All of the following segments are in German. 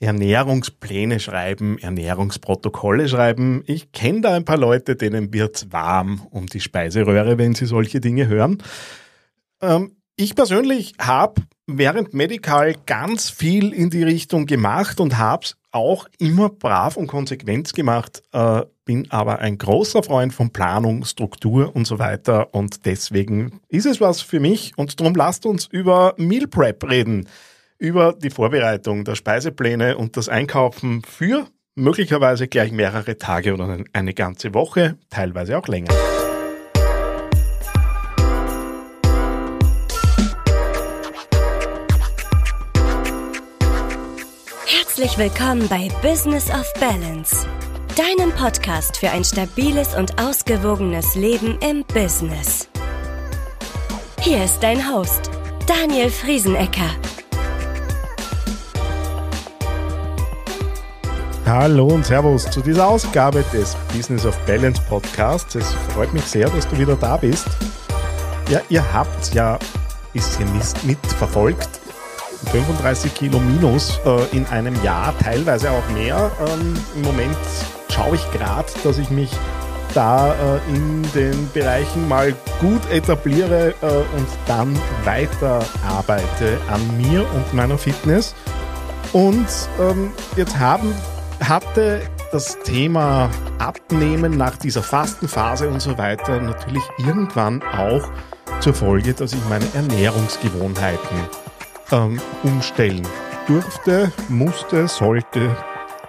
Ernährungspläne schreiben, Ernährungsprotokolle schreiben. Ich kenne da ein paar Leute, denen wird's warm um die Speiseröhre, wenn sie solche Dinge hören. Ähm, ich persönlich habe während Medical ganz viel in die Richtung gemacht und habe es auch immer brav und konsequent gemacht, äh, bin aber ein großer Freund von Planung, Struktur und so weiter und deswegen ist es was für mich und darum lasst uns über Meal Prep reden, über die Vorbereitung der Speisepläne und das Einkaufen für möglicherweise gleich mehrere Tage oder eine ganze Woche, teilweise auch länger. Herzlich willkommen bei Business of Balance, deinem Podcast für ein stabiles und ausgewogenes Leben im Business. Hier ist dein Host, Daniel Friesenecker. Hallo und Servus zu dieser Ausgabe des Business of Balance Podcasts. Es freut mich sehr, dass du wieder da bist. Ja, ihr habt ja ein bisschen mitverfolgt, 35 Kilo minus äh, in einem Jahr, teilweise auch mehr. Ähm, Im Moment schaue ich gerade, dass ich mich da äh, in den Bereichen mal gut etabliere äh, und dann weiter arbeite an mir und meiner Fitness. Und ähm, jetzt haben, hatte das Thema Abnehmen nach dieser Fastenphase und so weiter natürlich irgendwann auch zur Folge, dass ich meine Ernährungsgewohnheiten ähm, umstellen durfte, musste, sollte.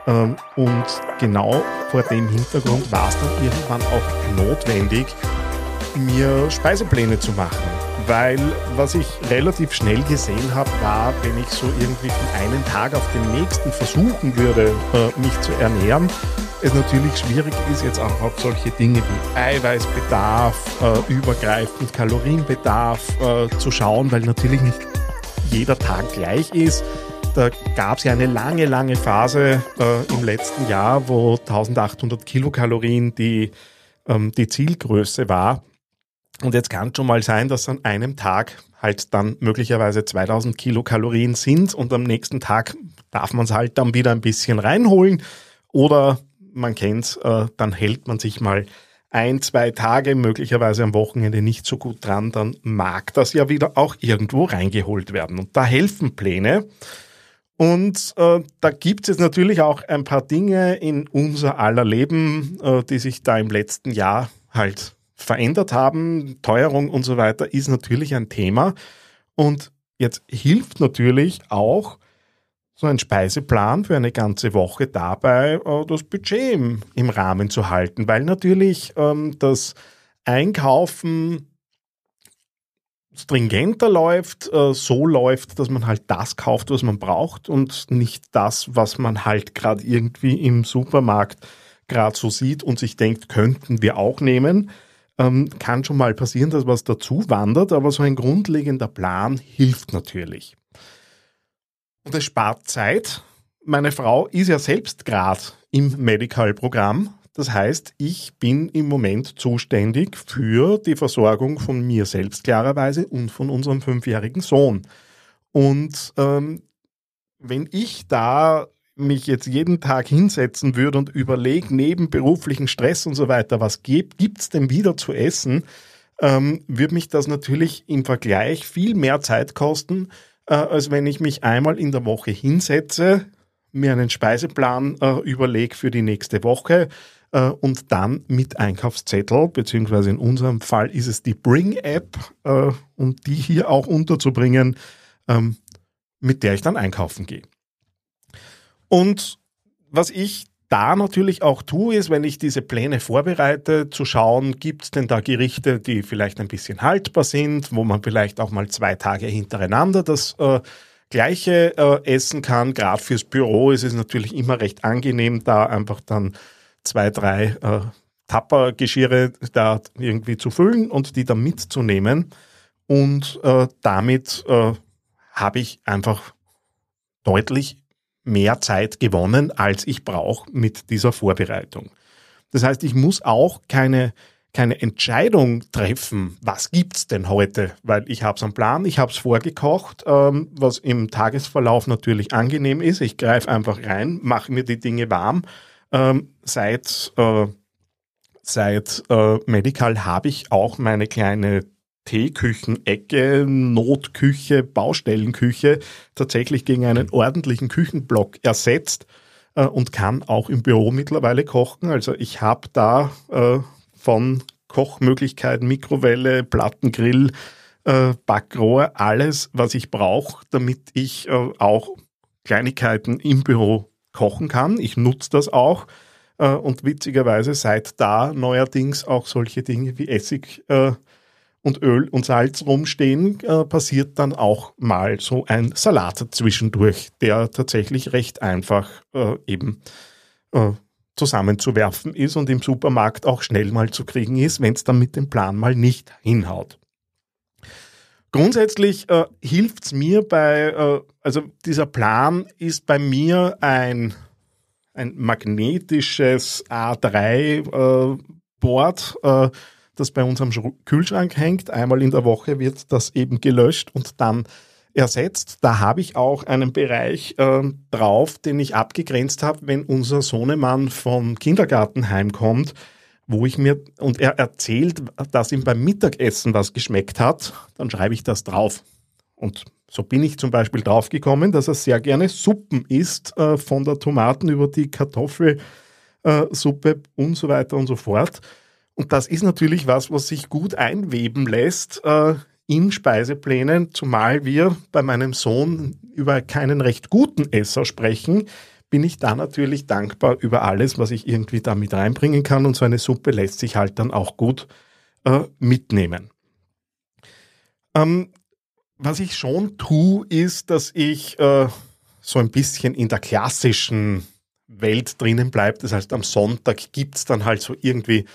Ähm, und genau vor dem Hintergrund war es dann irgendwann auch notwendig, mir Speisepläne zu machen. Weil was ich relativ schnell gesehen habe, war, wenn ich so irgendwie von einem Tag auf den nächsten versuchen würde, mich zu ernähren, es natürlich schwierig ist, jetzt auch auf solche Dinge wie Eiweißbedarf, äh, übergreifend Kalorienbedarf äh, zu schauen, weil natürlich nicht jeder Tag gleich ist. Da gab es ja eine lange, lange Phase äh, im letzten Jahr, wo 1800 Kilokalorien die, ähm, die Zielgröße war. Und jetzt kann schon mal sein, dass an einem Tag halt dann möglicherweise 2000 Kilokalorien sind und am nächsten Tag darf man es halt dann wieder ein bisschen reinholen. Oder man kennt äh, dann hält man sich mal ein, zwei Tage, möglicherweise am Wochenende nicht so gut dran, dann mag das ja wieder auch irgendwo reingeholt werden. Und da helfen Pläne. Und äh, da gibt es natürlich auch ein paar Dinge in unser aller Leben, äh, die sich da im letzten Jahr halt verändert haben. Teuerung und so weiter ist natürlich ein Thema. Und jetzt hilft natürlich auch so ein Speiseplan für eine ganze Woche dabei, äh, das Budget im, Rahmen zu halten, weil natürlich ähm, das Einkaufen stringenter läuft, äh, so läuft, dass man halt das kauft, was man braucht und nicht das, was man halt gerade irgendwie im Supermarkt gerade so sieht und sich denkt, könnten wir auch nehmen. Ähm, kann schon mal passieren, dass was dazu wandert, aber so ein grundlegender Plan hilft natürlich. Und es spart Zeit. Meine Frau ist ja selbst gerade im Medical-Programm. Das heißt, ich bin im Moment zuständig für die Versorgung von mir selbst klarerweise und von unserem fünfjährigen Sohn. Und ähm, wenn ich da mich jetzt jeden Tag hinsetzen würde und überlege, neben beruflichen Stress und so weiter, was gibt es denn wieder zu essen, ähm, würde mich das natürlich im Vergleich viel mehr Zeit kosten, äh, als wenn ich mich einmal in der Woche hinsetze, mir einen Speiseplan äh, überlege für die nächste Woche äh, und dann mit Einkaufszettel, beziehungsweise in unserem Fall ist es die Bring-App, äh, um die hier auch unterzubringen, ähm, mit der ich dann einkaufen gehe. Und was ich da natürlich auch tue, ist, wenn ich diese Pläne vorbereite, zu schauen, gibt es denn da Gerichte, die vielleicht ein bisschen haltbar sind, wo man vielleicht auch mal zwei Tage hintereinander das äh, gleiche äh, essen kann. Gerade fürs Büro ist es natürlich immer recht angenehm, da einfach dann zwei, drei äh, Tappergeschirre da irgendwie zu füllen und die dann mitzunehmen. Und äh, damit äh, habe ich einfach deutlich mehr Zeit gewonnen, als ich brauche mit dieser Vorbereitung. Das heißt, ich muss auch keine keine Entscheidung treffen, was gibt's denn heute, weil ich habe es am Plan, ich habe es vorgekocht, ähm, was im Tagesverlauf natürlich angenehm ist. Ich greife einfach rein, mache mir die Dinge warm. Ähm, seit äh, seit äh, Medical habe ich auch meine kleine Teeküchenecke, Notküche, Baustellenküche tatsächlich gegen einen ordentlichen Küchenblock ersetzt äh, und kann auch im Büro mittlerweile kochen. Also ich habe da äh, von Kochmöglichkeiten, Mikrowelle, Plattengrill, äh, Backrohr, alles, was ich brauche, damit ich äh, auch Kleinigkeiten im Büro kochen kann. Ich nutze das auch. Äh, und witzigerweise seit da neuerdings auch solche Dinge wie Essig äh, und Öl und Salz rumstehen, äh, passiert dann auch mal so ein Salat zwischendurch, der tatsächlich recht einfach äh, eben äh, zusammenzuwerfen ist und im Supermarkt auch schnell mal zu kriegen ist, wenn es dann mit dem Plan mal nicht hinhaut. Grundsätzlich äh, hilft es mir bei, äh, also dieser Plan ist bei mir ein, ein magnetisches A3-Board, äh, das bei unserem Kühlschrank hängt. Einmal in der Woche wird das eben gelöscht und dann ersetzt. Da habe ich auch einen Bereich äh, drauf, den ich abgegrenzt habe, wenn unser Sohnemann vom Kindergarten heimkommt, wo ich mir, und er erzählt, dass ihm beim Mittagessen was geschmeckt hat, dann schreibe ich das drauf. Und so bin ich zum Beispiel draufgekommen, dass er sehr gerne Suppen isst, äh, von der Tomaten über die Kartoffelsuppe äh, und so weiter und so fort. Und das ist natürlich was, was sich gut einweben lässt äh, in Speiseplänen, zumal wir bei meinem Sohn über keinen recht guten Esser sprechen, bin ich da natürlich dankbar über alles, was ich irgendwie da mit reinbringen kann. Und so eine Suppe lässt sich halt dann auch gut äh, mitnehmen. Ähm, was ich schon tue, ist, dass ich äh, so ein bisschen in der klassischen Welt drinnen bleibe. Das heißt, am Sonntag gibt's dann halt so irgendwie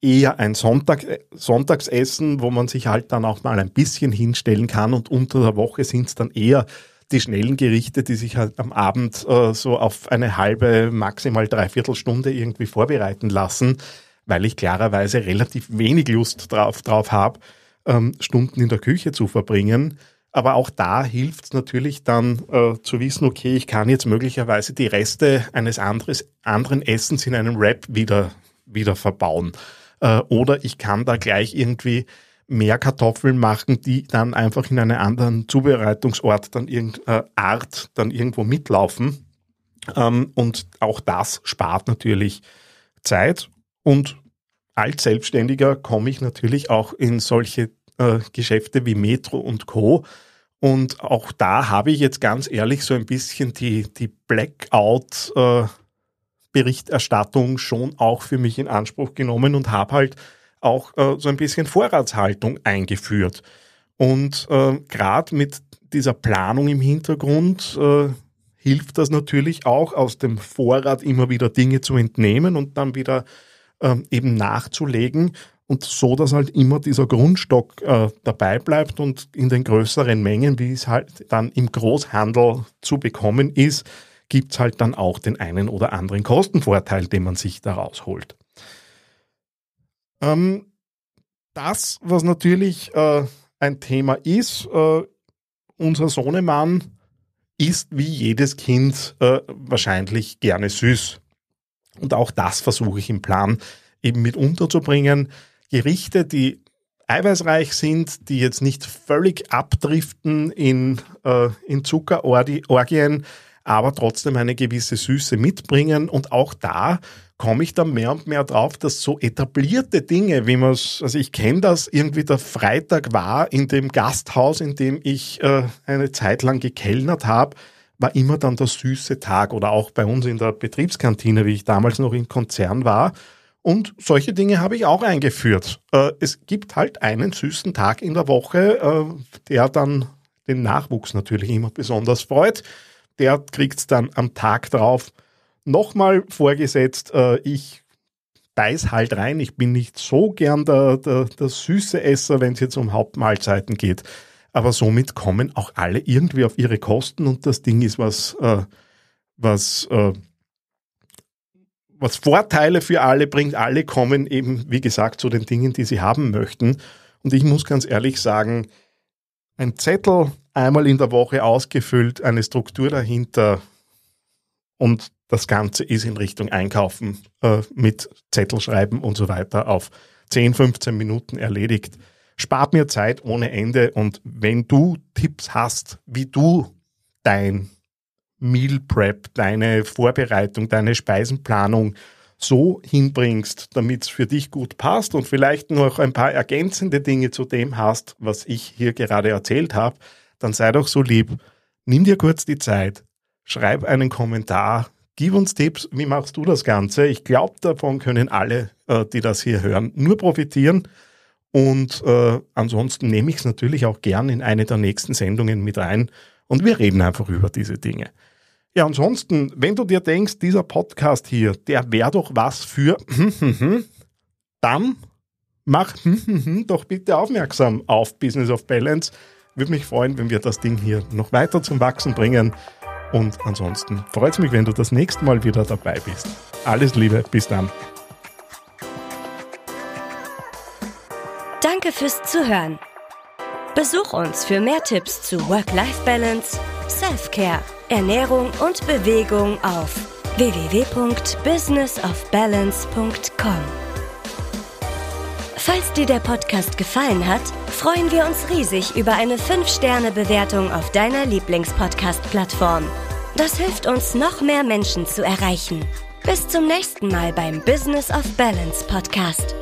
eher ein Sonntag, Sonntagsessen, wo man sich halt dann auch mal ein bisschen hinstellen kann und unter der Woche sind es dann eher die schnellen Gerichte, die sich halt am Abend äh, so auf eine halbe, maximal dreiviertel Stunde irgendwie vorbereiten lassen, weil ich klarerweise relativ wenig Lust drauf, drauf habe, ähm, Stunden in der Küche zu verbringen. Aber auch da hilft es natürlich dann äh, zu wissen, okay, ich kann jetzt möglicherweise die Reste eines anderes, anderen Essens in einem Wrap wieder, wieder verbauen. Äh, oder ich kann da gleich irgendwie mehr Kartoffeln machen, die dann einfach in einem anderen Zubereitungsort dann irgendeine äh, Art dann irgendwo mitlaufen. Ähm, und auch das spart natürlich Zeit. Und als Selbstständiger komme ich natürlich auch in solche äh, Geschäfte wie Metro und Co. Und auch da habe ich jetzt ganz ehrlich so ein bisschen die, die Blackout äh, Berichterstattung schon auch für mich in Anspruch genommen und habe halt auch äh, so ein bisschen Vorratshaltung eingeführt. Und äh, gerade mit dieser Planung im Hintergrund äh, hilft das natürlich auch, aus dem Vorrat immer wieder Dinge zu entnehmen und dann wieder ähm, eben nachzulegen und so, dass halt immer dieser Grundstock äh, dabei bleibt und in den größeren Mengen, wie es halt dann im Großhandel zu bekommen ist, gibt es halt dann auch den einen oder anderen Kostenvorteil, den man sich daraus holt. Ähm, das, was natürlich äh, ein Thema ist, äh, unser Sohnemann isst wie jedes Kind äh, wahrscheinlich gerne süß. Und auch das versuche ich im Plan eben mit unterzubringen. Gerichte, die eiweißreich sind, die jetzt nicht völlig abdriften in, äh, in Zuckerorgien, aber trotzdem eine gewisse Süße mitbringen. Und auch da komme ich dann mehr und mehr drauf, dass so etablierte Dinge, wie man es, also ich kenne das, irgendwie der Freitag war in dem Gasthaus, in dem ich äh, eine Zeit lang gekellnert habe, war immer dann der süße Tag oder auch bei uns in der Betriebskantine, wie ich damals noch im Konzern war. Und solche Dinge habe ich auch eingeführt. Äh, es gibt halt einen süßen Tag in der Woche, äh, der dann den Nachwuchs natürlich immer besonders freut der kriegt es dann am Tag drauf nochmal vorgesetzt. Äh, ich beiß halt rein. Ich bin nicht so gern der, der, der süße Esser, wenn es jetzt um Hauptmahlzeiten geht. Aber somit kommen auch alle irgendwie auf ihre Kosten und das Ding ist was, äh, was, äh, was Vorteile für alle bringt. Alle kommen eben, wie gesagt, zu den Dingen, die sie haben möchten. Und ich muss ganz ehrlich sagen, ein Zettel einmal in der Woche ausgefüllt, eine Struktur dahinter und das Ganze ist in Richtung Einkaufen äh, mit Zettelschreiben und so weiter auf 10, 15 Minuten erledigt. Spart mir Zeit ohne Ende und wenn du Tipps hast, wie du dein Meal Prep, deine Vorbereitung, deine Speisenplanung so hinbringst, damit es für dich gut passt und vielleicht noch ein paar ergänzende Dinge zu dem hast, was ich hier gerade erzählt habe, dann sei doch so lieb, nimm dir kurz die Zeit, schreib einen Kommentar, gib uns Tipps, wie machst du das Ganze? Ich glaube, davon können alle, äh, die das hier hören, nur profitieren. Und äh, ansonsten nehme ich es natürlich auch gern in eine der nächsten Sendungen mit rein und wir reden einfach über diese Dinge. Ja, ansonsten, wenn du dir denkst, dieser Podcast hier, der wäre doch was für, dann mach doch bitte aufmerksam auf Business of Balance. Würde mich freuen, wenn wir das Ding hier noch weiter zum Wachsen bringen. Und ansonsten freut es mich, wenn du das nächste Mal wieder dabei bist. Alles Liebe, bis dann. Danke fürs Zuhören. Besuch uns für mehr Tipps zu Work-Life-Balance, Self-Care, Ernährung und Bewegung auf www.businessofbalance.com. Falls dir der Podcast gefallen hat, freuen wir uns riesig über eine 5-Sterne-Bewertung auf deiner Lieblingspodcast-Plattform. Das hilft uns, noch mehr Menschen zu erreichen. Bis zum nächsten Mal beim Business of Balance Podcast.